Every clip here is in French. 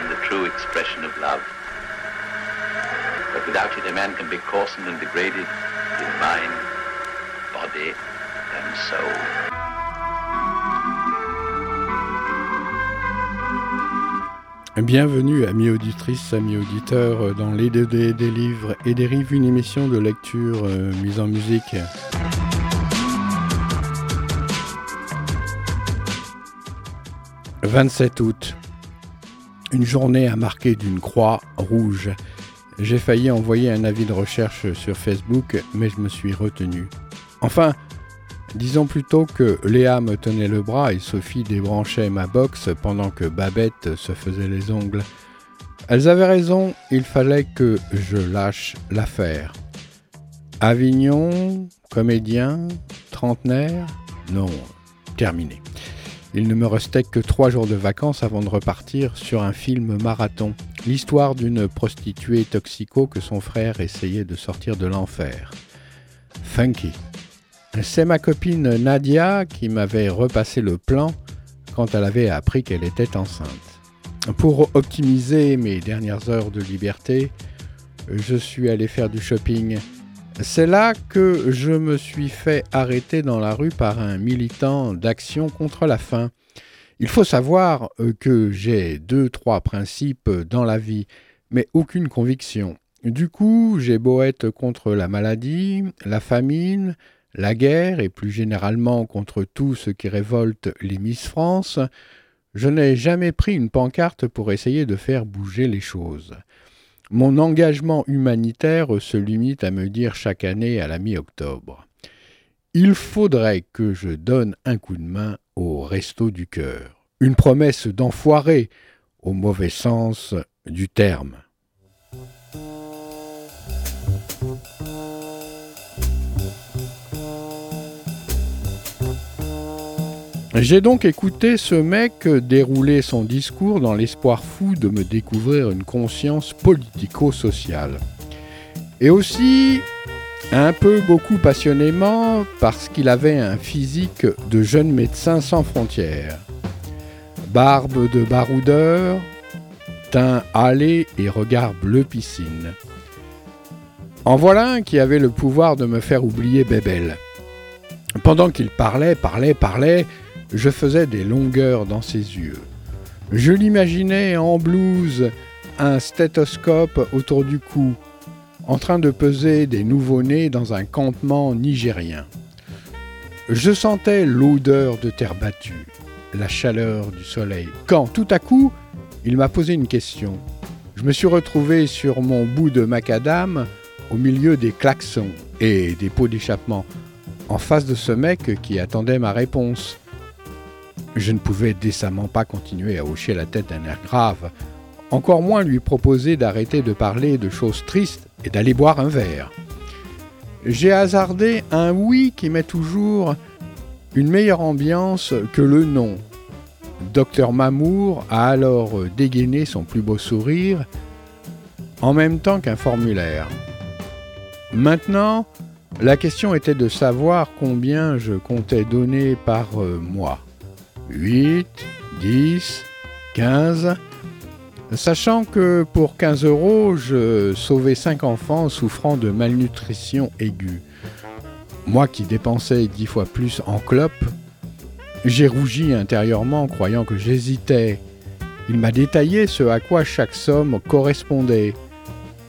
in the true expression of love. But without it, a man can be coarsened and degraded in mind, body, and soul. Bienvenue, amis auditrices, amis auditeurs, dans les DD des livres et des rives, une émission de lecture euh, mise en musique. 27 août. Une journée à marquer d'une croix rouge. J'ai failli envoyer un avis de recherche sur Facebook, mais je me suis retenu. Enfin, disons plutôt que Léa me tenait le bras et Sophie débranchait ma box pendant que Babette se faisait les ongles. Elles avaient raison, il fallait que je lâche l'affaire. Avignon, comédien, trentenaire, non, terminé. Il ne me restait que trois jours de vacances avant de repartir sur un film marathon. L'histoire d'une prostituée toxico que son frère essayait de sortir de l'enfer. Funky. C'est ma copine Nadia qui m'avait repassé le plan quand elle avait appris qu'elle était enceinte. Pour optimiser mes dernières heures de liberté, je suis allé faire du shopping. C'est là que je me suis fait arrêter dans la rue par un militant d'action contre la faim. Il faut savoir euh, que j'ai deux, trois principes dans la vie, mais aucune conviction. Du coup, j'ai beau être contre la maladie, la famine, la guerre et plus généralement contre tout ce qui révolte les Miss France, je n'ai jamais pris une pancarte pour essayer de faire bouger les choses. Mon engagement humanitaire se limite à me dire chaque année à la mi-octobre. Il faudrait que je donne un coup de main au resto du cœur. Une promesse d'enfoiré au mauvais sens du terme. J'ai donc écouté ce mec dérouler son discours dans l'espoir fou de me découvrir une conscience politico-sociale. Et aussi, un peu beaucoup passionnément, parce qu'il avait un physique de jeune médecin sans frontières. Barbe de baroudeur, teint hâlé et regard bleu piscine. En voilà un qui avait le pouvoir de me faire oublier Bébel. Pendant qu'il parlait, parlait, parlait, je faisais des longueurs dans ses yeux. Je l'imaginais en blouse, un stéthoscope autour du cou, en train de peser des nouveau-nés dans un campement nigérien. Je sentais l'odeur de terre battue, la chaleur du soleil, quand tout à coup, il m'a posé une question. Je me suis retrouvé sur mon bout de macadam, au milieu des klaxons et des pots d'échappement, en face de ce mec qui attendait ma réponse. Je ne pouvais décemment pas continuer à hocher la tête d'un air grave, encore moins lui proposer d'arrêter de parler de choses tristes et d'aller boire un verre. J'ai hasardé un oui qui met toujours une meilleure ambiance que le non. Docteur Mamour a alors dégainé son plus beau sourire en même temps qu'un formulaire. Maintenant, la question était de savoir combien je comptais donner par euh, mois. 8, 10, 15. Sachant que pour 15 euros, je sauvais 5 enfants souffrant de malnutrition aiguë. Moi qui dépensais 10 fois plus en clopes, j'ai rougi intérieurement croyant que j'hésitais. Il m'a détaillé ce à quoi chaque somme correspondait.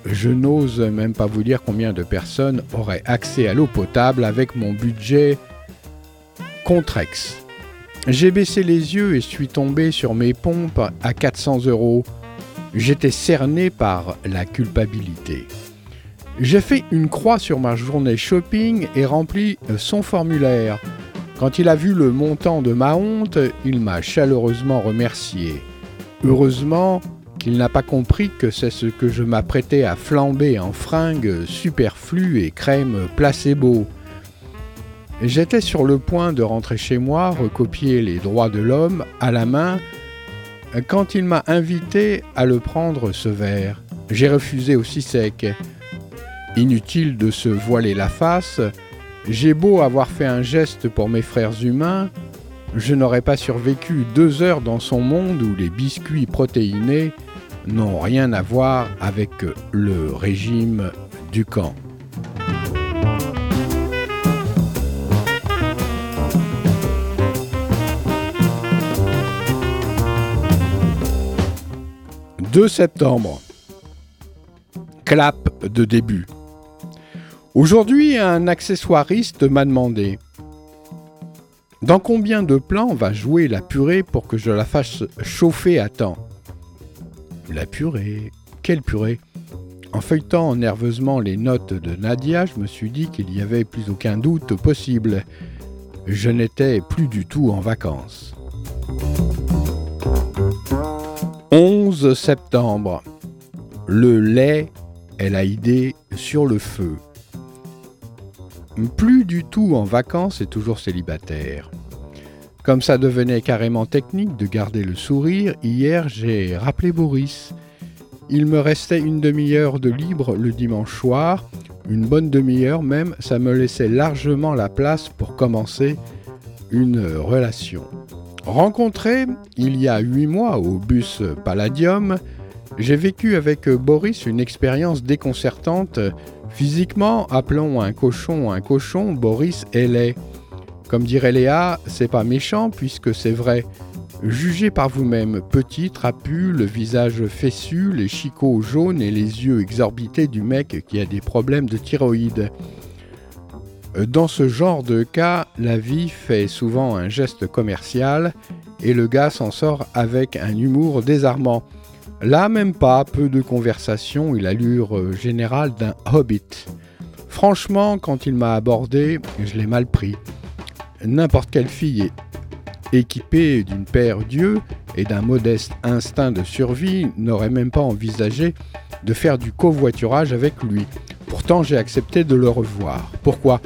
Je n'ose même pas vous dire combien de personnes auraient accès à l'eau potable avec mon budget Contrex. J'ai baissé les yeux et suis tombé sur mes pompes à 400 euros. J'étais cerné par la culpabilité. J'ai fait une croix sur ma journée shopping et rempli son formulaire. Quand il a vu le montant de ma honte, il m'a chaleureusement remercié. Heureusement, qu'il n'a pas compris que c'est ce que je m'apprêtais à flamber en fringues superflues et crème placebo. J'étais sur le point de rentrer chez moi, recopier les droits de l'homme à la main, quand il m'a invité à le prendre ce verre. J'ai refusé aussi sec. Inutile de se voiler la face, j'ai beau avoir fait un geste pour mes frères humains, je n'aurais pas survécu deux heures dans son monde où les biscuits protéinés n'ont rien à voir avec le régime du camp. « 2 septembre. Clap de début. Aujourd'hui, un accessoiriste m'a demandé Dans combien de plans va jouer la purée pour que je la fasse chauffer à temps? La purée Quelle purée? En feuilletant nerveusement les notes de Nadia, je me suis dit qu'il n'y avait plus aucun doute possible. Je n'étais plus du tout en vacances. 11 septembre. Le lait est la idée sur le feu. Plus du tout en vacances et toujours célibataire. Comme ça devenait carrément technique de garder le sourire, hier j'ai rappelé Boris. Il me restait une demi-heure de libre le dimanche soir, une bonne demi-heure même, ça me laissait largement la place pour commencer une relation. Rencontré il y a huit mois au bus Palladium, j'ai vécu avec Boris une expérience déconcertante. Physiquement, appelons un cochon un cochon, Boris est laid. Comme dirait Léa, c'est pas méchant puisque c'est vrai. Jugez par vous-même, petit, trapu, le visage fessu, les chicots jaunes et les yeux exorbités du mec qui a des problèmes de thyroïde. Dans ce genre de cas, la vie fait souvent un geste commercial et le gars s'en sort avec un humour désarmant. Là même pas, peu de conversation et l'allure générale d'un hobbit. Franchement, quand il m'a abordé, je l'ai mal pris. N'importe quelle fille équipée d'une paire d'yeux et d'un modeste instinct de survie n'aurait même pas envisagé de faire du covoiturage avec lui. Pourtant, j'ai accepté de le revoir. Pourquoi?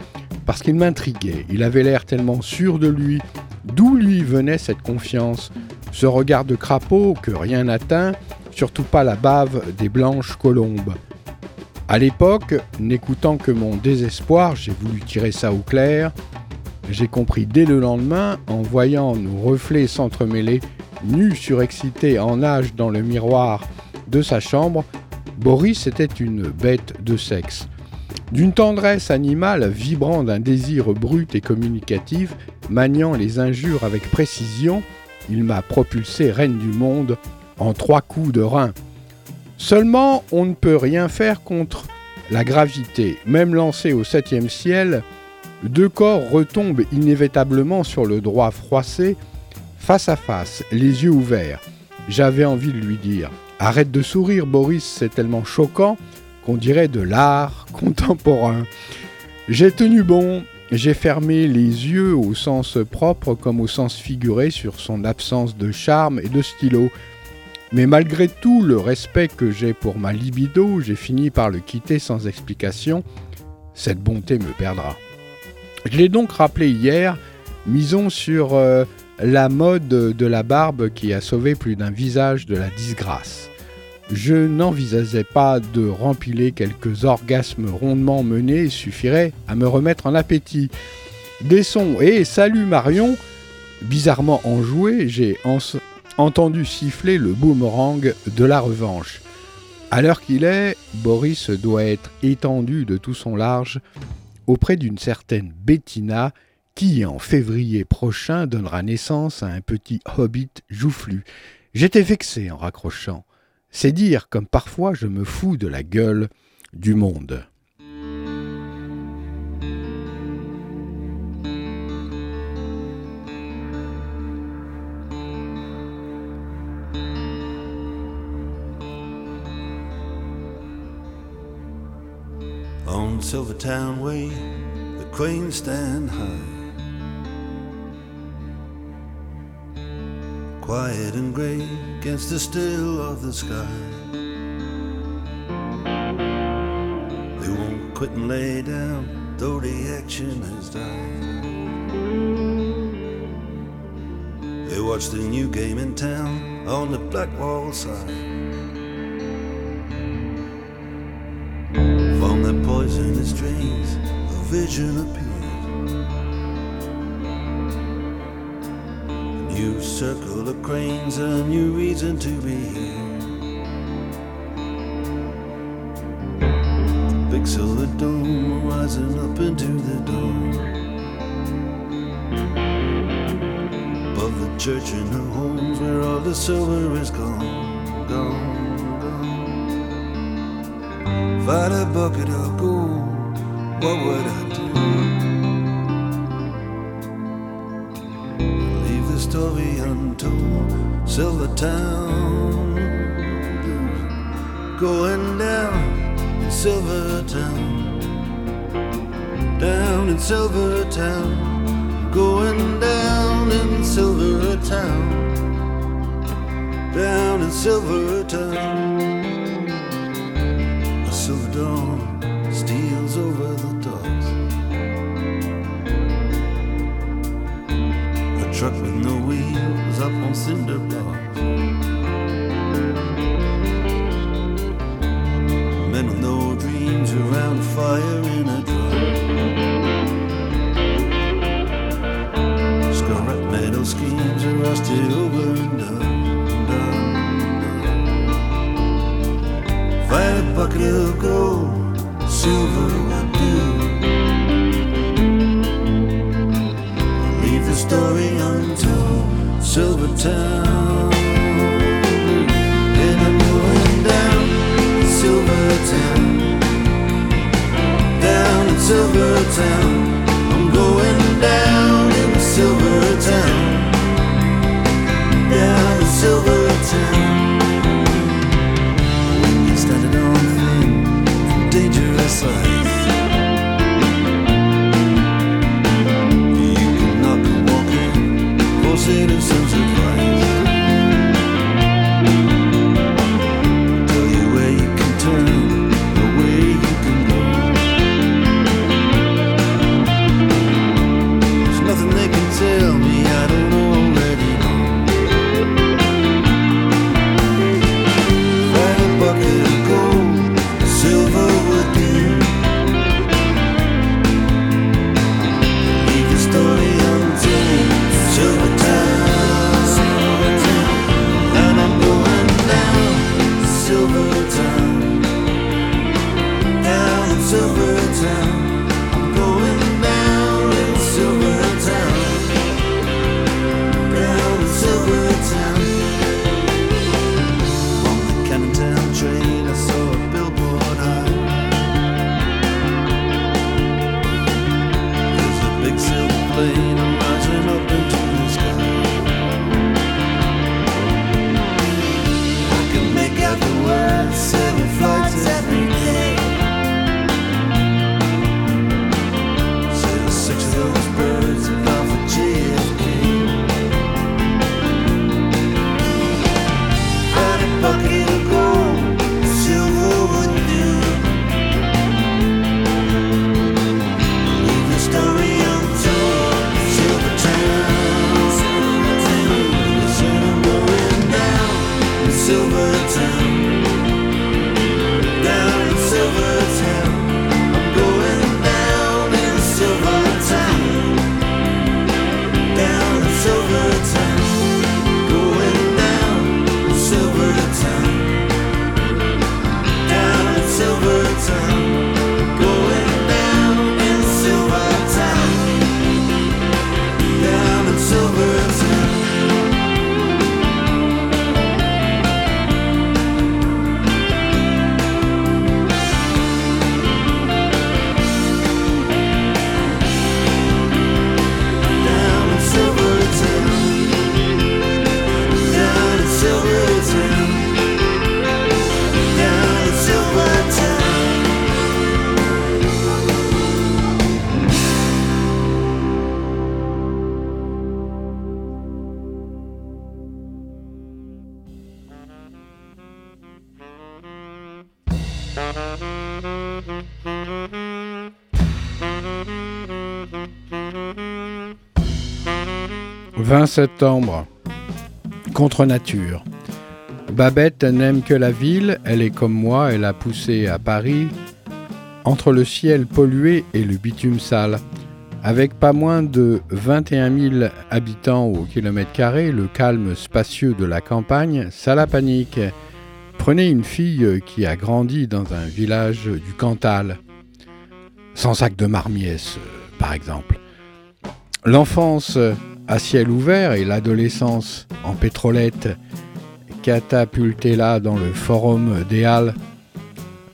Parce qu'il m'intriguait. Il avait l'air tellement sûr de lui. D'où lui venait cette confiance? Ce regard de crapaud que rien n'atteint, surtout pas la bave des blanches colombes. À l'époque, n'écoutant que mon désespoir, j'ai voulu tirer ça au clair. J'ai compris dès le lendemain, en voyant nos reflets s'entremêler, nus surexcités en nage dans le miroir de sa chambre, Boris était une bête de sexe. D'une tendresse animale vibrant d'un désir brut et communicatif, maniant les injures avec précision, il m'a propulsé reine du monde en trois coups de rein. Seulement, on ne peut rien faire contre la gravité. Même lancé au septième ciel, deux corps retombent inévitablement sur le droit froissé, face à face, les yeux ouverts. J'avais envie de lui dire Arrête de sourire, Boris, c'est tellement choquant qu'on dirait de l'art contemporain. J'ai tenu bon, j'ai fermé les yeux au sens propre comme au sens figuré sur son absence de charme et de stylo. Mais malgré tout le respect que j'ai pour ma libido, j'ai fini par le quitter sans explication. Cette bonté me perdra. Je l'ai donc rappelé hier, misons sur euh, la mode de la barbe qui a sauvé plus d'un visage de la disgrâce. Je n'envisageais pas de rempiler quelques orgasmes rondement menés suffirait à me remettre en appétit. Des sons et salut Marion Bizarrement enjoués, j'ai entendu siffler le boomerang de la revanche. À l'heure qu'il est, Boris doit être étendu de tout son large auprès d'une certaine Bettina qui, en février prochain, donnera naissance à un petit hobbit joufflu. J'étais vexé en raccrochant. C'est dire comme parfois je me fous de la gueule du monde. On Silvertown Way, the Queen stand high. quiet and grey against the still of the sky. They won't quit and lay down, though the action has died. They watch the new game in town on the black wall side. From their poisonous dreams, a vision appeared. A new circle of cranes, a new reason to be here. A big silver dome rising up into the dome. Above the church and the homes where all the silver is gone, gone. If I had a bucket of gold, what would I do? Leave the story untold. Silver Town, going down in Silver Town, down in Silver Town, going down in Silver Town, down in Silver Town. Dawn steals over the docks. A truck with no wheels up on cinder blocks. Men with no dreams around fire bucket of gold, silver would do. Leave the story untold, Silver Town. And I'm going down Silver Town. Down in Silver Town. listen. Septembre. Contre nature. Babette n'aime que la ville, elle est comme moi, elle a poussé à Paris, entre le ciel pollué et le bitume sale. Avec pas moins de 21 000 habitants au kilomètre carré, le calme spacieux de la campagne, ça la panique. Prenez une fille qui a grandi dans un village du Cantal, sans sac de marmiès, par exemple. L'enfance à ciel ouvert et l'adolescence en pétrolette, catapultée là dans le forum des Halles,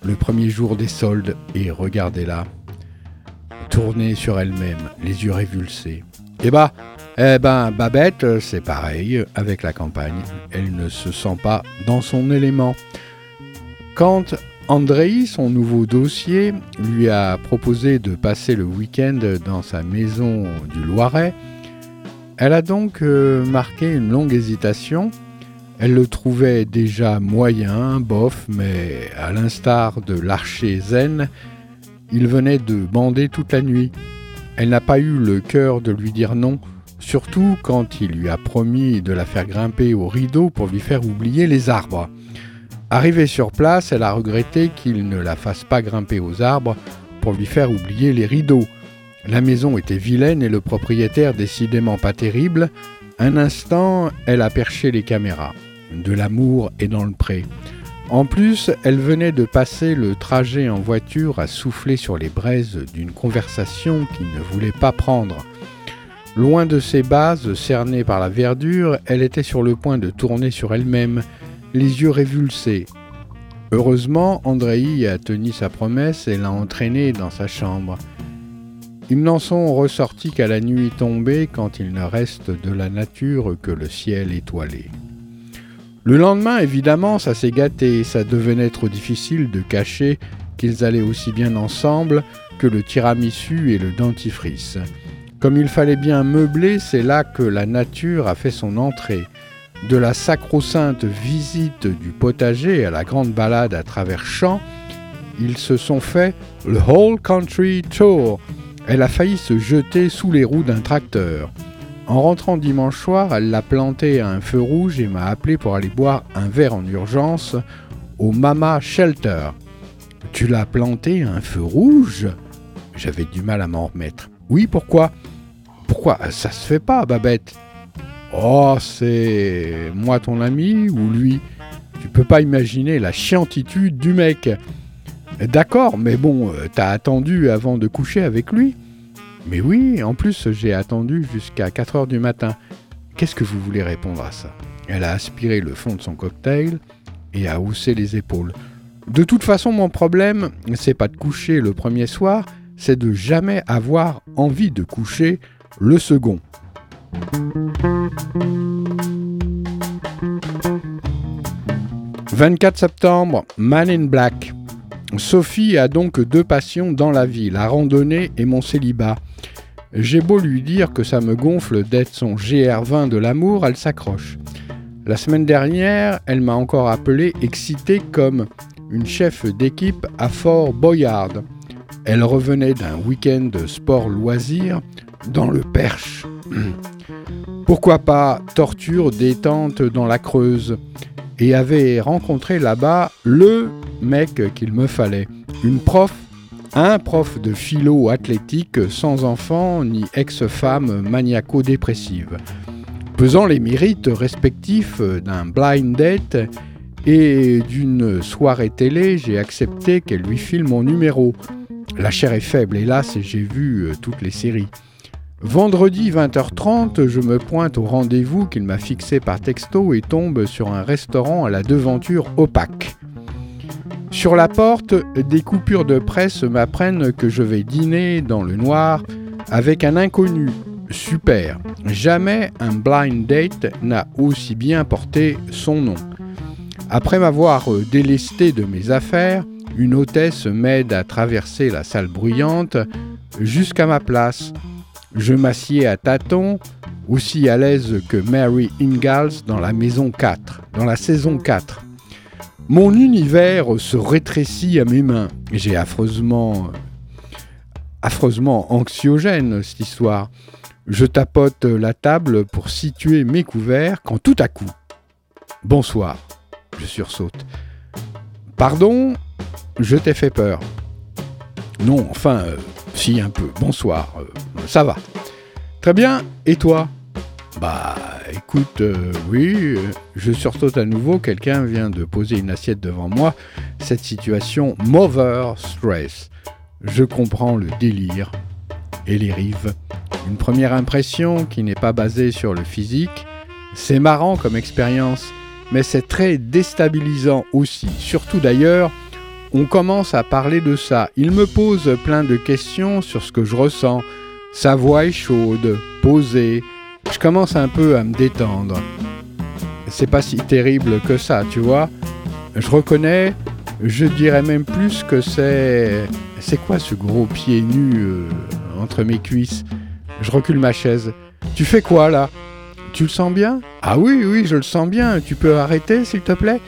le premier jour des soldes, et regardez-la tournée sur elle-même, les yeux révulsés. Eh bah, eh ben, Babette, c'est pareil avec la campagne. Elle ne se sent pas dans son élément. Quand Andrei, son nouveau dossier, lui a proposé de passer le week-end dans sa maison du Loiret, elle a donc euh, marqué une longue hésitation. Elle le trouvait déjà moyen, bof, mais à l'instar de l'archer zen, il venait de bander toute la nuit. Elle n'a pas eu le cœur de lui dire non, surtout quand il lui a promis de la faire grimper au rideau pour lui faire oublier les arbres. Arrivée sur place, elle a regretté qu'il ne la fasse pas grimper aux arbres pour lui faire oublier les rideaux. La maison était vilaine et le propriétaire décidément pas terrible. Un instant, elle a perché les caméras. De l'amour est dans le pré. En plus, elle venait de passer le trajet en voiture à souffler sur les braises d'une conversation qu'il ne voulait pas prendre. Loin de ses bases, cernées par la verdure, elle était sur le point de tourner sur elle-même, les yeux révulsés. Heureusement, Andrei a tenu sa promesse et l'a entraînée dans sa chambre. Ils n'en sont ressortis qu'à la nuit tombée quand il ne reste de la nature que le ciel étoilé. Le lendemain, évidemment, ça s'est gâté, ça devenait trop difficile de cacher qu'ils allaient aussi bien ensemble que le tiramisu et le dentifrice. Comme il fallait bien meubler, c'est là que la nature a fait son entrée. De la sacro-sainte visite du potager à la grande balade à travers champs, ils se sont fait le Whole Country Tour. Elle a failli se jeter sous les roues d'un tracteur. En rentrant dimanche soir, elle l'a planté à un feu rouge et m'a appelé pour aller boire un verre en urgence au Mama Shelter. Tu l'as planté à un feu rouge? J'avais du mal à m'en remettre. Oui, pourquoi? Pourquoi? Ça se fait pas, Babette. Oh, c'est moi ton ami ou lui? Tu peux pas imaginer la chiantitude du mec. D'accord, mais bon, euh, t'as attendu avant de coucher avec lui? Mais oui, en plus j'ai attendu jusqu'à 4 heures du matin. Qu'est-ce que vous voulez répondre à ça? Elle a aspiré le fond de son cocktail et a haussé les épaules. De toute façon, mon problème, c'est pas de coucher le premier soir, c'est de jamais avoir envie de coucher le second. « 24 septembre, Man in Black. Sophie a donc deux passions dans la vie, la randonnée et mon célibat. J'ai beau lui dire que ça me gonfle d'être son GR20 de l'amour, elle s'accroche. La semaine dernière, elle m'a encore appelé excitée comme une chef d'équipe à Fort Boyard. Elle revenait d'un week-end de sport loisir dans le Perche. Pourquoi pas torture détente dans la Creuse? Et avait rencontré là-bas le mec qu'il me fallait. Une prof, un prof de philo athlétique sans enfant ni ex-femme maniaco-dépressive. Pesant les mérites respectifs d'un blind date et d'une soirée télé, j'ai accepté qu'elle lui file mon numéro. La chair est faible, hélas, j'ai vu euh, toutes les séries. Vendredi 20h30, je me pointe au rendez-vous qu'il m'a fixé par texto et tombe sur un restaurant à la devanture opaque. Sur la porte, des coupures de presse m'apprennent que je vais dîner dans le noir avec un inconnu. Super. Jamais un blind date n'a aussi bien porté son nom. Après m'avoir délesté de mes affaires, une hôtesse m'aide à traverser la salle bruyante jusqu'à ma place. Je m'assieds à tâtons, aussi à l'aise que Mary Ingalls dans la maison 4, dans la saison 4. Mon univers se rétrécit à mes mains. J'ai affreusement, affreusement anxiogène cette histoire. Je tapote la table pour situer mes couverts quand tout à coup. Bonsoir. Je sursaute. Pardon, je t'ai fait peur. Non, enfin, euh, si un peu. Bonsoir. Euh, ça va. Très bien. Et toi? Bah, écoute, euh, oui, je sursaute à nouveau. Quelqu'un vient de poser une assiette devant moi. Cette situation m'over stress. Je comprends le délire et les rives. Une première impression qui n'est pas basée sur le physique. C'est marrant comme expérience, mais c'est très déstabilisant aussi. Surtout d'ailleurs, on commence à parler de ça. Il me pose plein de questions sur ce que je ressens. Sa voix est chaude, posée. Je commence un peu à me détendre. C'est pas si terrible que ça, tu vois. Je reconnais, je dirais même plus que c'est. C'est quoi ce gros pied nu euh, entre mes cuisses? Je recule ma chaise. Tu fais quoi là? Tu le sens bien? Ah oui, oui, je le sens bien. Tu peux arrêter, s'il te plaît?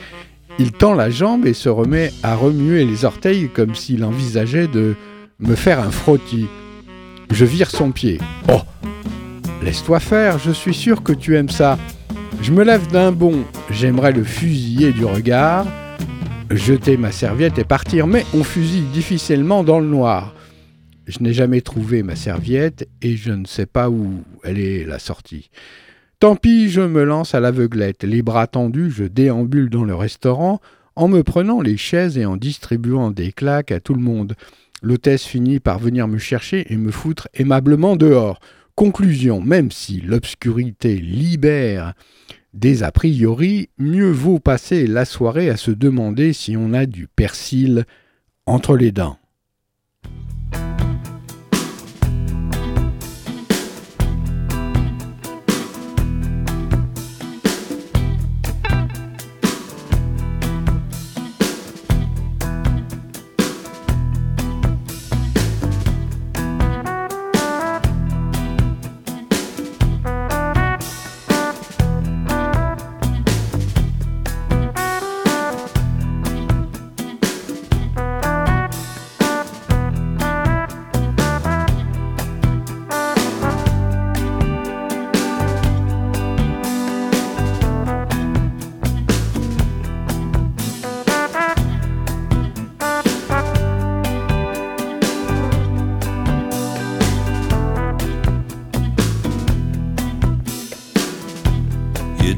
Il tend la jambe et se remet à remuer les orteils comme s'il envisageait de me faire un frottis. Je vire son pied. Oh Laisse-toi faire, je suis sûr que tu aimes ça. Je me lève d'un bond, j'aimerais le fusiller du regard, jeter ma serviette et partir, mais on fusille difficilement dans le noir. Je n'ai jamais trouvé ma serviette et je ne sais pas où elle est la sortie. Tant pis, je me lance à l'aveuglette, les bras tendus, je déambule dans le restaurant en me prenant les chaises et en distribuant des claques à tout le monde. L'hôtesse finit par venir me chercher et me foutre aimablement dehors. Conclusion, même si l'obscurité libère des a priori, mieux vaut passer la soirée à se demander si on a du persil entre les dents.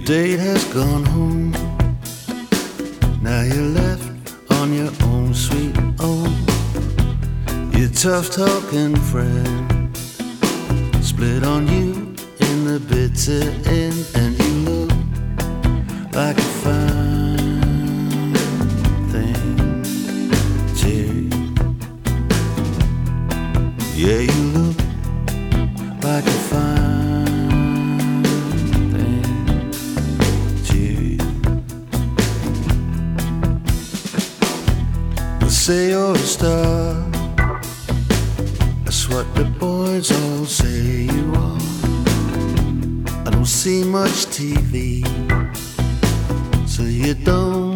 Date has gone home. Now you're left on your own sweet own. Your tough talking friend split on you in the bitter end, and you look like a fine thing. Jerry. Yeah, say you're a star. That's what the boys all say you are. I don't see much TV, so you don't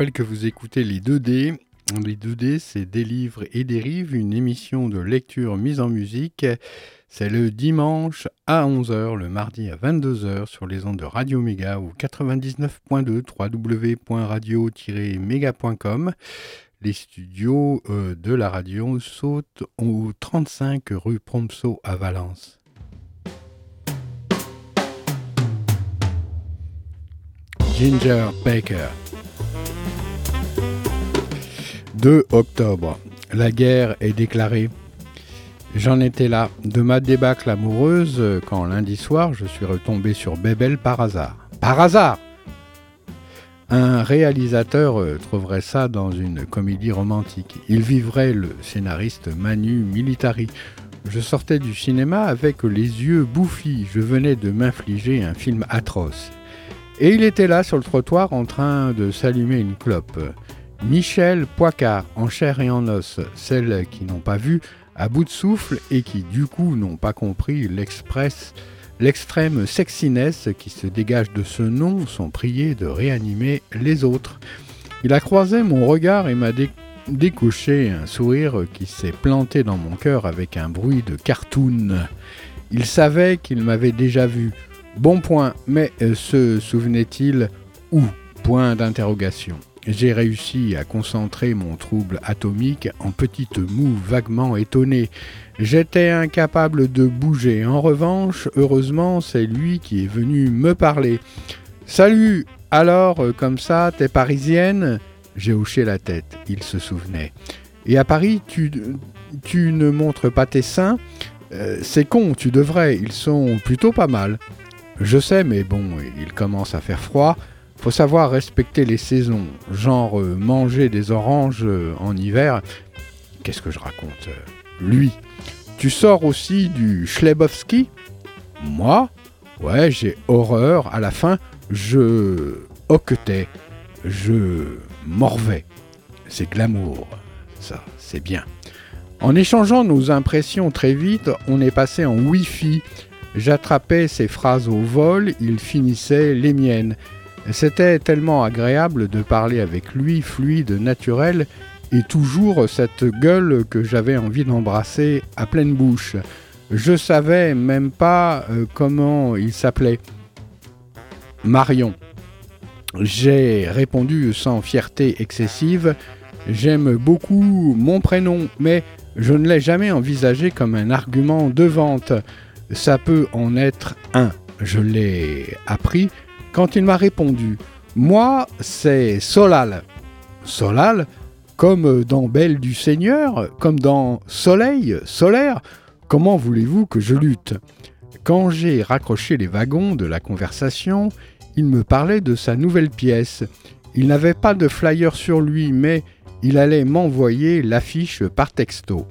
rappelle que vous écoutez les 2D. Les 2D, c'est Des livres et des rives, une émission de lecture mise en musique. C'est le dimanche à 11h, le mardi à 22h sur les ondes de Radio Méga ou 99.2 www.radio-méga.com. Les studios euh, de la radio sautent au 35 rue Prompso à Valence. Ginger Baker. 2 octobre. La guerre est déclarée. J'en étais là, de ma débâcle amoureuse, quand lundi soir je suis retombé sur Bébel par hasard. Par hasard Un réalisateur euh, trouverait ça dans une comédie romantique. Il vivrait le scénariste Manu Militari. Je sortais du cinéma avec les yeux bouffis. Je venais de m'infliger un film atroce. Et il était là sur le trottoir en train de s'allumer une clope. Michel Poicard, en chair et en os, celles qui n'ont pas vu, à bout de souffle et qui du coup n'ont pas compris l'express, l'extrême sexiness qui se dégage de ce nom sont priés de réanimer les autres. Il a croisé mon regard et m'a dé- décoché un sourire qui s'est planté dans mon cœur avec un bruit de cartoon. Il savait qu'il m'avait déjà vu. Bon point, mais euh, se souvenait-il où Point d'interrogation. J'ai réussi à concentrer mon trouble atomique en petites moues vaguement étonnées. J'étais incapable de bouger. En revanche, heureusement, c'est lui qui est venu me parler. Salut Alors, euh, comme ça, t'es parisienne? J'ai hoché la tête. Il se souvenait. Et à Paris, tu, ne montres pas tes seins? Euh, C'est con, tu devrais. Ils sont plutôt pas mal. Je sais, mais bon, il commence à faire froid. Faut savoir respecter les saisons, genre euh, manger des oranges euh, en hiver. Qu'est-ce que je raconte euh, Lui. Tu sors aussi du Schlebowski? Moi? Ouais, j'ai horreur. À la fin, je hoquetais, je morvais. C'est glamour. Ça, c'est bien. En échangeant nos impressions très vite, on est passé en Wi-Fi. J'attrapais ses phrases au vol, il finissait les miennes. C'était tellement agréable de parler avec lui, fluide, naturel, et toujours cette gueule que j'avais envie d'embrasser à pleine bouche. Je savais même pas euh, comment il s'appelait. Marion. J'ai répondu sans fierté excessive. J'aime beaucoup mon prénom, mais je ne l'ai jamais envisagé comme un argument de vente. Ça peut en être un. Je l'ai appris quand il m'a répondu Moi, c'est Solal. Solal comme dans Belle du Seigneur, comme dans Soleil, solaire, comment voulez-vous que je lutte? Quand j'ai raccroché les wagons de la conversation, il me parlait de sa nouvelle pièce. Il n'avait pas de flyer sur lui, mais il allait m'envoyer l'affiche par texto.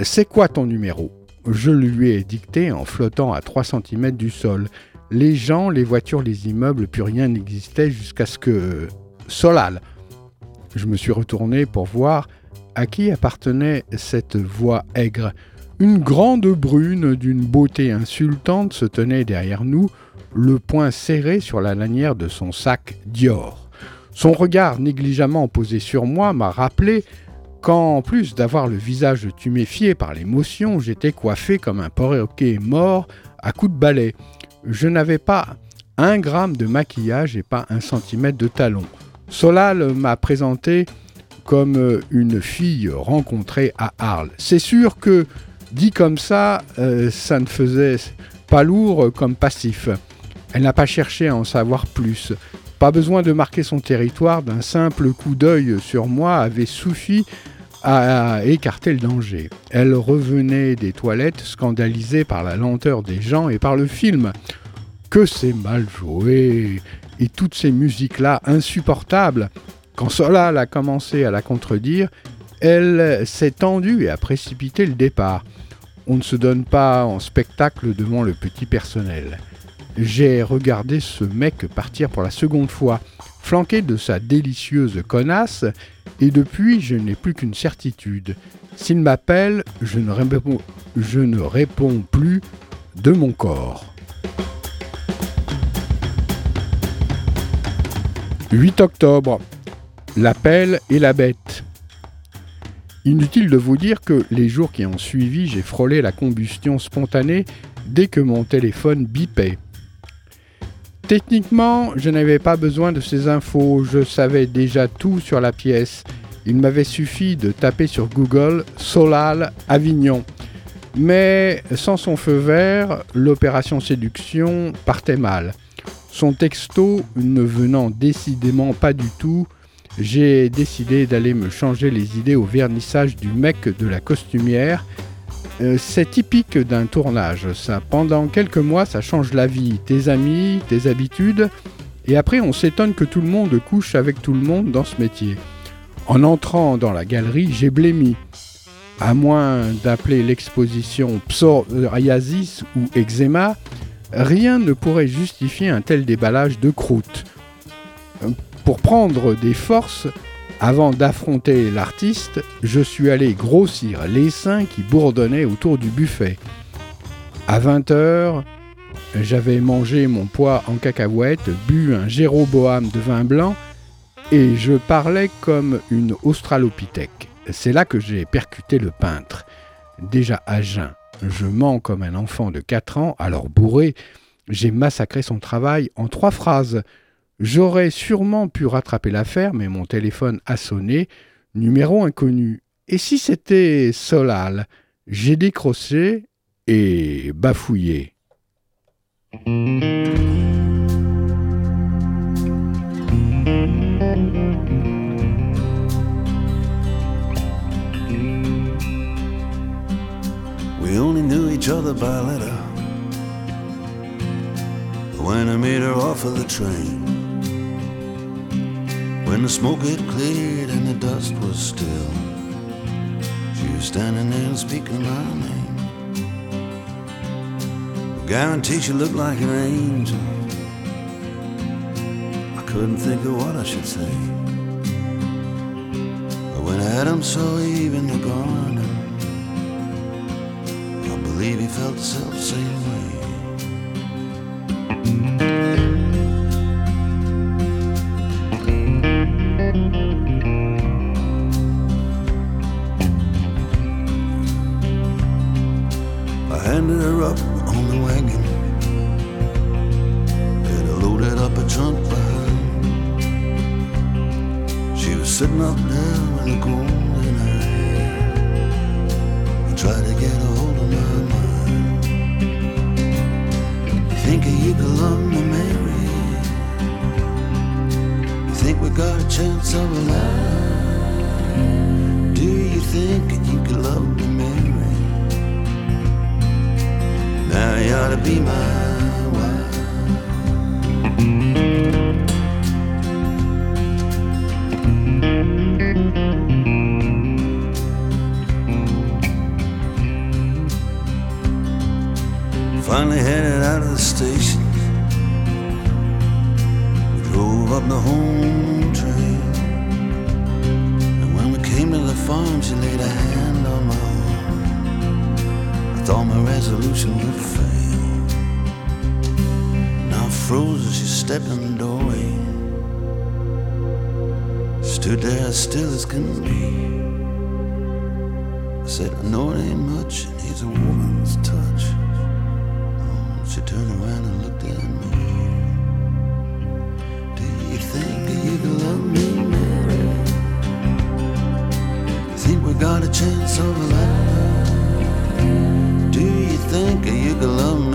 C'est quoi ton numéro? Je lui ai dicté en flottant à 3 cm du sol. Les gens, les voitures, les immeubles, plus rien n'existait jusqu'à ce que... Solal Je me suis retourné pour voir à qui appartenait cette voix aigre. Une grande brune d'une beauté insultante se tenait derrière nous, le poing serré sur la lanière de son sac Dior. Son regard négligemment posé sur moi m'a rappelé qu'en plus d'avoir le visage tuméfié par l'émotion, j'étais coiffé comme un perroquet mort à coups de balai. Je n'avais pas un gramme de maquillage et pas un centimètre de talon. Solal m'a présenté comme une fille rencontrée à Arles. C'est sûr que, dit comme ça, euh, ça ne faisait pas lourd comme passif. Elle n'a pas cherché à en savoir plus. Pas besoin de marquer son territoire, d'un simple coup d'œil sur moi avait suffi à écarter le danger. Elle revenait des toilettes scandalisée par la lenteur des gens et par le film. Que c'est mal joué Et toutes ces musiques-là insupportables. Quand Solal a commencé à la contredire, elle s'est tendue et a précipité le départ. On ne se donne pas en spectacle devant le petit personnel j'ai regardé ce mec partir pour la seconde fois, flanqué de sa délicieuse connasse, et depuis je n'ai plus qu'une certitude. S'il m'appelle, je, ne réponds, plus de mon corps. 8 octobre. L'appel et la bête. Inutile de vous dire que les jours qui ont suivi, j'ai frôlé la combustion spontanée dès que mon téléphone bipait. Techniquement, je n'avais pas besoin de ces infos, je savais déjà tout sur la pièce. Il m'avait suffi de taper sur Google Solal Avignon. Mais sans son feu vert, l'opération séduction partait mal. Son texto ne venant décidément pas du tout, j'ai décidé d'aller me changer les idées au vernissage du mec de la costumière c'est typique d'un tournage, ça. Pendant quelques mois, ça change la vie, tes amis, tes habitudes, et après on s'étonne que tout le monde couche avec tout le monde dans ce métier. En entrant dans la galerie, j'ai blémi. À moins d'appeler l'exposition psoriasis ou eczéma, rien ne pourrait justifier un tel déballage de croûte. Pour prendre des forces, avant d'affronter l'artiste, je suis allé grossir les seins qui bourdonnaient autour du buffet. À 20h, j'avais mangé mon poids en cacahuètes, bu un Jéroboam de vin blanc et je parlais comme une australopithèque. C'est là que j'ai percuté le peintre. Déjà à jeun, je mens comme un enfant de 4 ans, alors bourré, j'ai massacré son travail en trois phrases. J'aurais sûrement pu rattraper l'affaire, mais mon téléphone a sonné, numéro inconnu. Et si c'était Solal? J'ai décroché et bafouillé. We only knew each other by letter. When I made her off of the train. When the smoke had cleared and the dust was still, she was standing there and speaking my name. I guarantee she looked like an angel. I couldn't think of what I should say. But when Adam saw Eve in the garden, I believe he felt the self same way. Her up on the wagon. Had loaded up a trunk behind. She was sitting up there with a gold in her hair. I tried to get a hold of my mind. You think you could love me, Mary? You think we got a chance of a life? Do you think you could love me, Mary. Now you ought to be my wife. Finally headed out of the station. We drove up the home trail. And when we came to the farm, she laid a hand thought my resolution would fail. Now frozen, she stepped in the doorway. Stood there as still as can be. I said, I know it ain't much, it needs a woman's touch. She turned around and looked at me. Do you think that you can love me, Mary? Think we got a chance of a lifetime? Do you think that you can love me,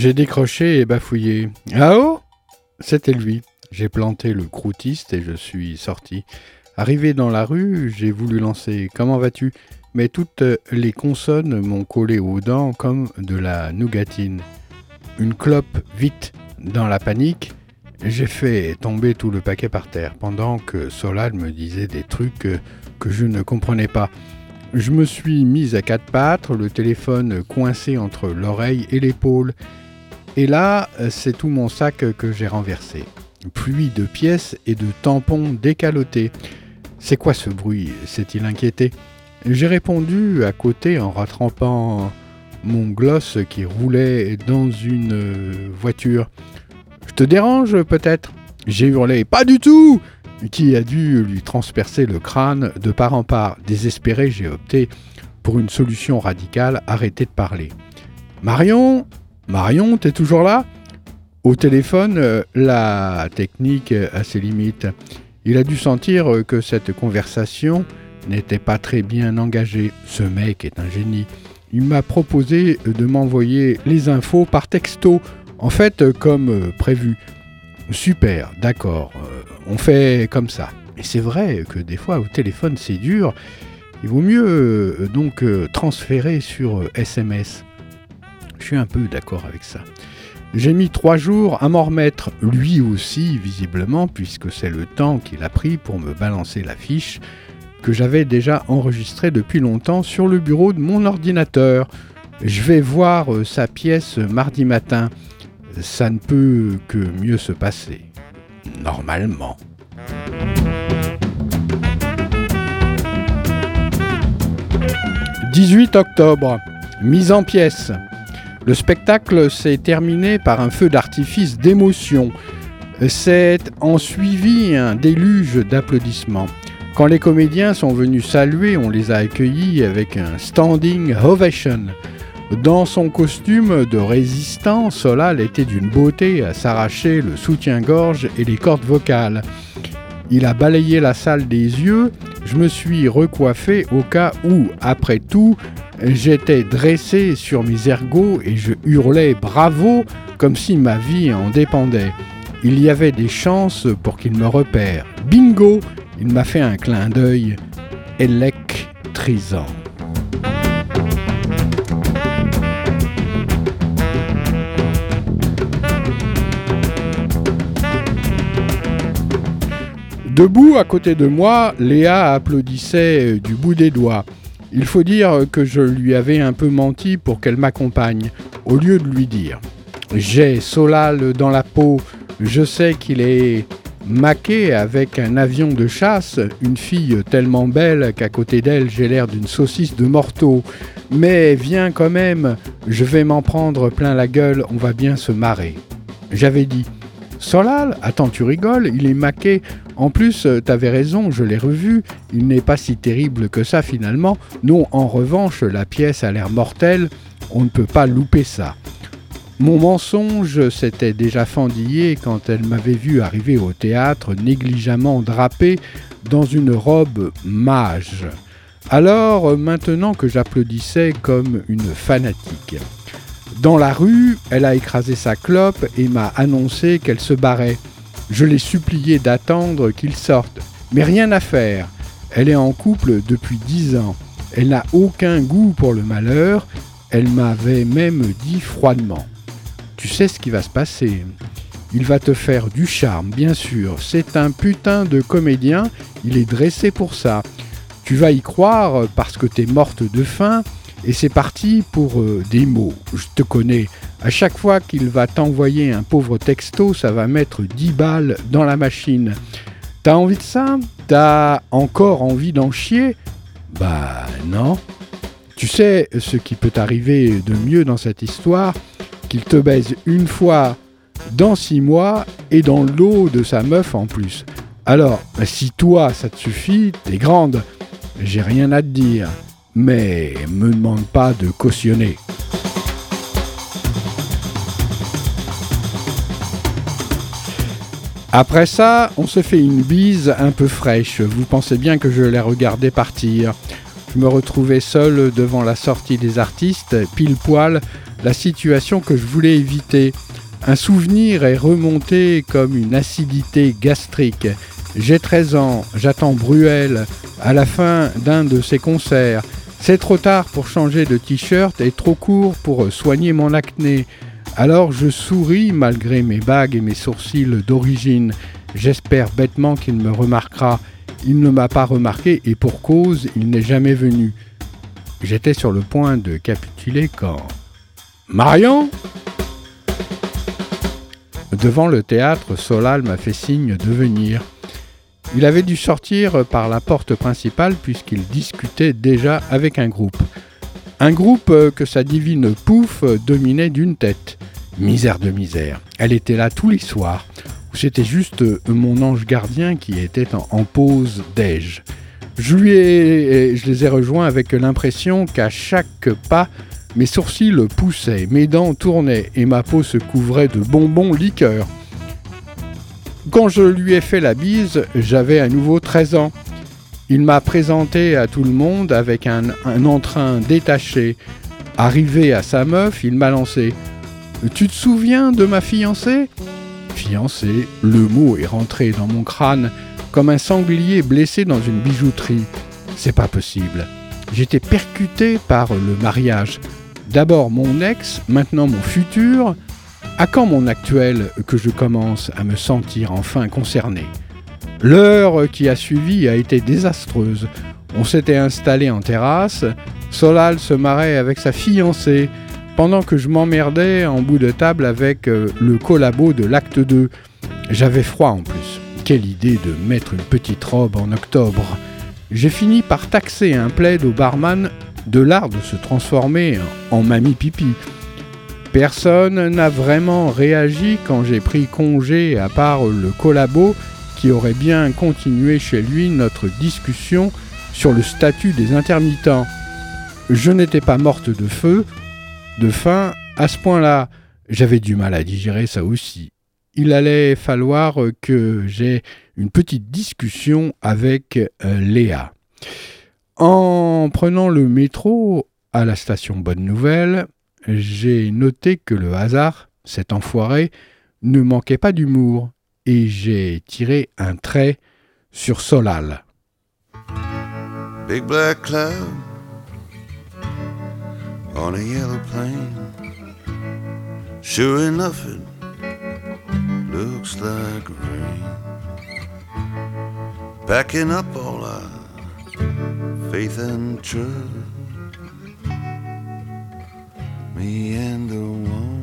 J'ai décroché et bafouillé. Ah oh C'était lui. J'ai planté le croûtiste et je suis sorti. Arrivé dans la rue, j'ai voulu lancer Comment vas-tu? Mais toutes les consonnes m'ont collé aux dents comme de la nougatine. Une clope vite dans la panique, j'ai fait tomber tout le paquet par terre pendant que Solal me disait des trucs que je ne comprenais pas. Je me suis mise à quatre pattes, le téléphone coincé entre l'oreille et l'épaule. Et là, c'est tout mon sac que j'ai renversé. Pluie de pièces et de tampons décalotés. C'est quoi ce bruit? S'est-il inquiété? J'ai répondu à côté en rattrapant mon gloss qui roulait dans une voiture. Je te dérange peut-être? J'ai hurlé Pas du tout qui a dû lui transpercer le crâne de part en part. Désespéré, j'ai opté pour une solution radicale, arrêter de parler. Marion Marion, t'es toujours là? Au téléphone, euh, la technique a ses limites. Il a dû sentir euh, que cette conversation n'était pas très bien engagée. Ce mec est un génie. Il m'a proposé de m'envoyer les infos par texto, en fait euh, comme prévu. Super, d'accord, on fait comme ça. Et c'est vrai que des fois au téléphone c'est dur. Il vaut mieux donc transférer sur SMS. Je suis un peu d'accord avec ça. J'ai mis trois jours à m'en remettre, lui aussi visiblement, puisque c'est le temps qu'il a pris pour me balancer la fiche que j'avais déjà enregistrée depuis longtemps sur le bureau de mon ordinateur. Je vais voir sa pièce mardi matin. Ça ne peut que mieux se passer. Normalement. 18 octobre, mise en pièce. Le spectacle s'est terminé par un feu d'artifice d'émotion. C'est en suivi un déluge d'applaudissements. Quand les comédiens sont venus saluer, on les a accueillis avec un standing ovation. Dans son costume de résistant, Solal était d'une beauté à s'arracher le soutien-gorge et les cordes vocales. Il a balayé la salle des yeux, je me suis recoiffé au cas où, après tout, j'étais dressé sur mes ergots et je hurlais bravo comme si ma vie en dépendait. Il y avait des chances pour qu'il me repère. Bingo Il m'a fait un clin d'œil électrisant. Debout à côté de moi, Léa applaudissait du bout des doigts. Il faut dire que je lui avais un peu menti pour qu'elle m'accompagne, au lieu de lui dire J'ai Solal dans la peau, je sais qu'il est maqué avec un avion de chasse, une fille tellement belle qu'à côté d'elle j'ai l'air d'une saucisse de morteau. Mais viens quand même, je vais m'en prendre plein la gueule, on va bien se marrer. J'avais dit Solal, attends, tu rigoles, il est maqué. En plus, euh, t'avais raison, je l'ai revu, il n'est pas si terrible que ça finalement. Non, en revanche, la pièce a l'air mortelle, on ne peut pas louper ça. Mon mensonge s'était déjà fendillé quand elle m'avait vu arriver au théâtre négligemment drapé dans une robe mage. Alors, maintenant que j'applaudissais comme une fanatique. Dans la rue, elle a écrasé sa clope et m'a annoncé qu'elle se barrait. Je l'ai supplié d'attendre qu'il sorte, mais rien à faire. Elle est en couple depuis dix ans. Elle n'a aucun goût pour le malheur. Elle m'avait même dit froidement. Tu sais ce qui va se passer. Il va te faire du charme, bien sûr. C'est un putain de comédien. Il est dressé pour ça. Tu vas y croire parce que t'es morte de faim et c'est parti pour euh, des mots. Je te connais. À chaque fois qu'il va t'envoyer un pauvre texto, ça va mettre 10 balles dans la machine. T'as envie de ça? T'as encore envie d'en chier? Bah non. Tu sais ce qui peut arriver de mieux dans cette histoire? Qu'il te baise une fois dans 6 mois et dans l'eau de sa meuf en plus. Alors, si toi ça te suffit, t'es grande. J'ai rien à te dire mais me demande pas de cautionner. Après ça, on se fait une bise un peu fraîche. Vous pensez bien que je l'ai regardé partir. Je me retrouvais seul devant la sortie des artistes, pile poil, la situation que je voulais éviter. Un souvenir est remonté comme une acidité gastrique. J'ai 13 ans, j'attends Bruel à la fin d'un de ses concerts. C'est trop tard pour changer de t-shirt et trop court pour soigner mon acné. Alors je souris malgré mes bagues et mes sourcils d'origine. J'espère bêtement qu'il me remarquera. Il ne m'a pas remarqué et pour cause, il n'est jamais venu. J'étais sur le point de capituler quand... Marion? Devant le théâtre, Solal m'a fait signe de venir. Il avait dû sortir par la porte principale puisqu'il discutait déjà avec un groupe. Un groupe que sa divine Pouf dominait d'une tête. Misère de misère. Elle était là tous les soirs. C'était juste mon ange gardien qui était en, pause déj. Je, je les ai rejoints avec l'impression qu'à chaque pas, mes sourcils poussaient, mes dents tournaient et ma peau se couvrait de bonbons liqueurs. Quand je lui ai fait la bise, j'avais à nouveau 13 ans. Il m'a présenté à tout le monde avec un, entrain détaché. Arrivé à sa meuf, il m'a lancé Tu te souviens de ma fiancée? Fiancée, le mot est rentré dans mon crâne comme un sanglier blessé dans une bijouterie. C'est pas possible. J'étais percuté par le mariage. D'abord mon ex, maintenant mon futur, à quand mon actuel que je commence à me sentir enfin concerné? L'heure qui a suivi a été désastreuse. On s'était installé en terrasse, Solal se marrait avec sa fiancée, pendant que je m'emmerdais en bout de table avec euh, le collabo de l'acte 2. J'avais froid en plus. Quelle idée de mettre une petite robe en octobre. J'ai fini par taxer un plaid au barman de l'art de se transformer en mamie pipi. Personne n'a vraiment réagi quand j'ai pris congé à part le collabo qui aurait bien continué chez lui notre discussion sur le statut des intermittents. Je n'étais pas morte de feu, de faim, à ce point-là, j'avais du mal à digérer ça aussi. Il allait falloir que j'aie une petite discussion avec euh, Léa. En prenant le métro à la station Bonne Nouvelle, j'ai noté que le hasard, cet enfoiré, ne manquait pas d'humour, et j'ai tiré un trait sur Solal. Big black cloud on a yellow plane. Sure enough, looks like rain. Backing up all our faith and trust. me and the wonder.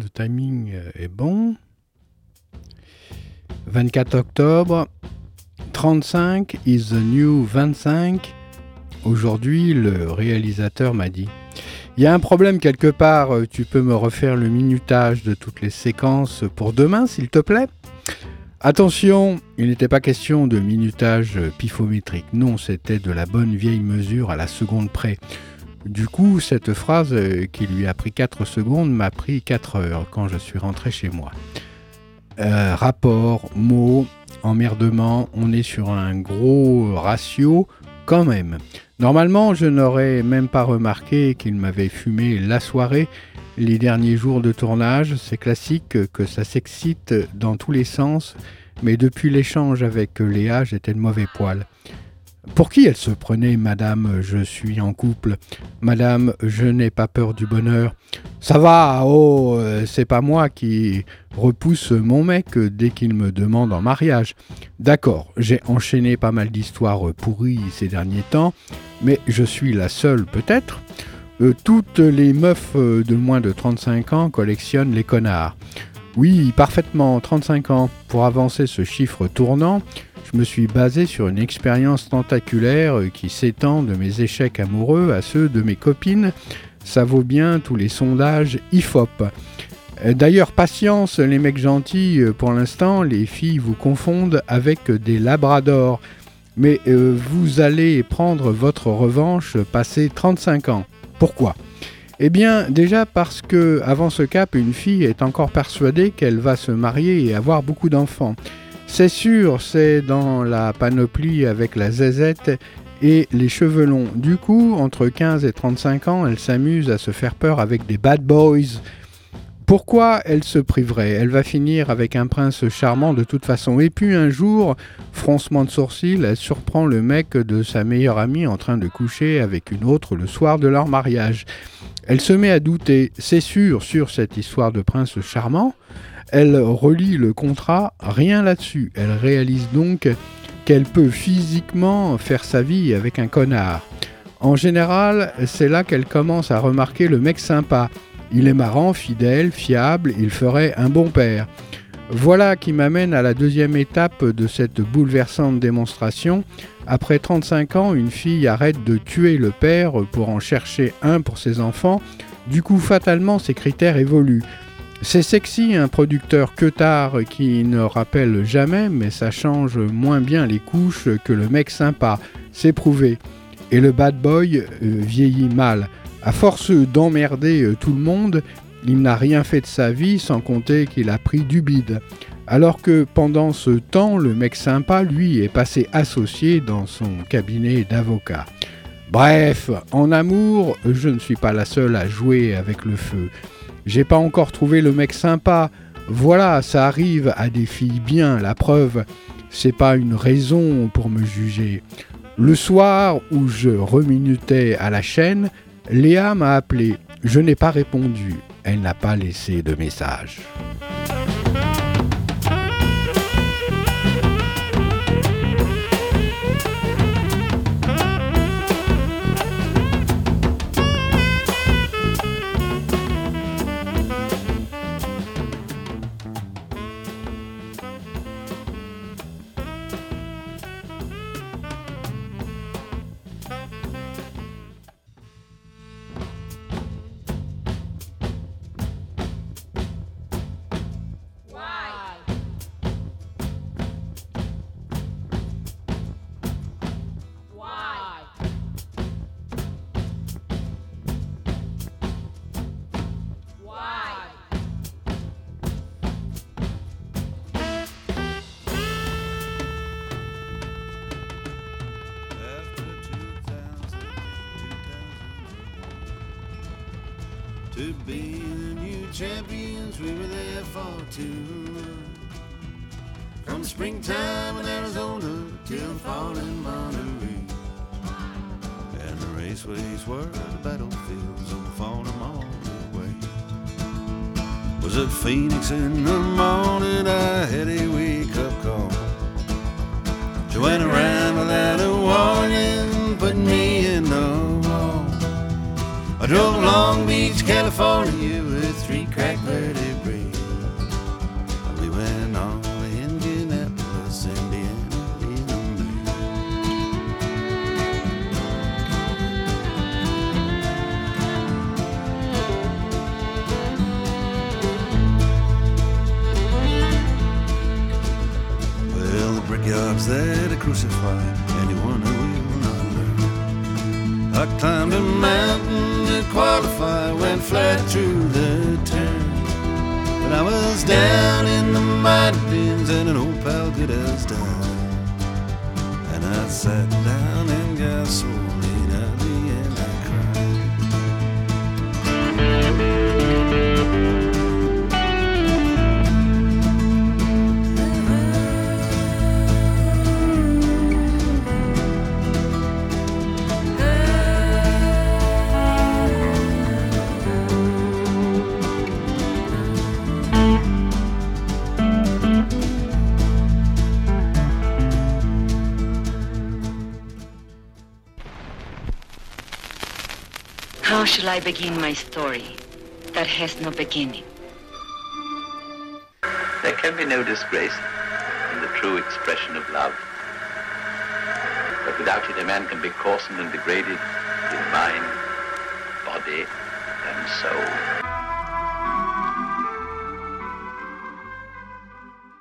Le timing euh, est bon. 24 octobre, 35 is the new 25. Aujourd'hui, le réalisateur m'a dit Il y a un problème quelque part, euh, tu peux me refaire le minutage de toutes les séquences pour demain, s'il te plaît? Attention, il n'était pas question de minutage euh, pifométrique, non, c'était de la bonne vieille mesure à la seconde près. Du coup, cette phrase euh, qui lui a pris 4 secondes m'a pris 4 heures quand je suis rentré chez moi. euh, rapport, mots, emmerdement, on est sur un gros ratio quand même. Normalement, je n'aurais même pas remarqué qu'il m'avait fumé la soirée les derniers jours de tournage. C'est classique que ça s'excite dans tous les sens, mais depuis l'échange avec Léa, j'étais de mauvais poil. Pour qui elle se prenait, Madame, je suis en couple Madame, je n'ai pas peur du bonheur. Ça va, oh, c'est pas moi qui repousse mon mec dès qu'il me demande en mariage. D'accord, j'ai enchaîné pas mal d'histoires pourries ces derniers temps, mais je suis la seule peut-être. Euh, toutes les meufs de moins de 35 ans collectionnent les connards. Oui, parfaitement, 35 ans. Pour avancer ce chiffre tournant, je me suis basé sur une expérience tentaculaire qui s'étend de mes échecs amoureux à ceux de mes copines. Ça vaut bien tous les sondages IFOP. D'ailleurs, patience, les mecs gentils, pour l'instant, les filles vous confondent avec des labradors. Mais euh, vous allez prendre votre revanche passé 35 ans. Pourquoi? Eh bien, déjà parce que avant ce cap, une fille est encore persuadée qu'elle va se marier et avoir beaucoup d'enfants. C'est sûr, c'est dans la panoplie avec la zézette et les cheveux longs. Du coup, entre 15 et 35 ans, elle s'amuse à se faire peur avec des bad boys. Pourquoi elle se priverait? Elle va finir avec un prince charmant de toute façon. Et puis un jour, froncement de sourcil, elle surprend le mec de sa meilleure amie en train de coucher avec une autre le soir de leur mariage. Elle se met à douter, c'est sûr, sur cette histoire de prince charmant. Elle relit le contrat, rien là-dessus. Elle réalise donc qu'elle peut physiquement faire sa vie avec un connard. En général, c'est là qu'elle commence à remarquer le mec sympa. Il est marrant, fidèle, fiable, il ferait un bon père. Voilà qui m'amène à la deuxième étape de cette bouleversante démonstration. Après 35 ans, une fille arrête de tuer le père pour en chercher un pour ses enfants. Du coup, fatalement, ses critères évoluent. C'est sexy un producteur que tard qui ne rappelle jamais, mais ça change moins bien les couches que le mec sympa, c'est prouvé. Et le bad boy euh, vieillit mal. À force d'emmerder euh, tout le monde, il n'a rien fait de sa vie sans compter qu'il a pris du bide. Alors que pendant ce temps, le mec sympa, lui, est passé associé dans son cabinet d'avocat. Bref, en amour, je ne suis pas la seule à jouer avec le feu. J'ai pas encore trouvé le mec sympa. Voilà, ça arrive à des filles bien, la preuve. C'est pas une raison pour me juger. Le soir où je reminutais à la chaîne, Léa m'a appelé. Je n'ai pas répondu. Elle n'a pas laissé de message. I begin my story that has no beginning? There can be no disgrace in the true expression of love. But without it, a man can be coarsened and degraded in mind, body, and soul.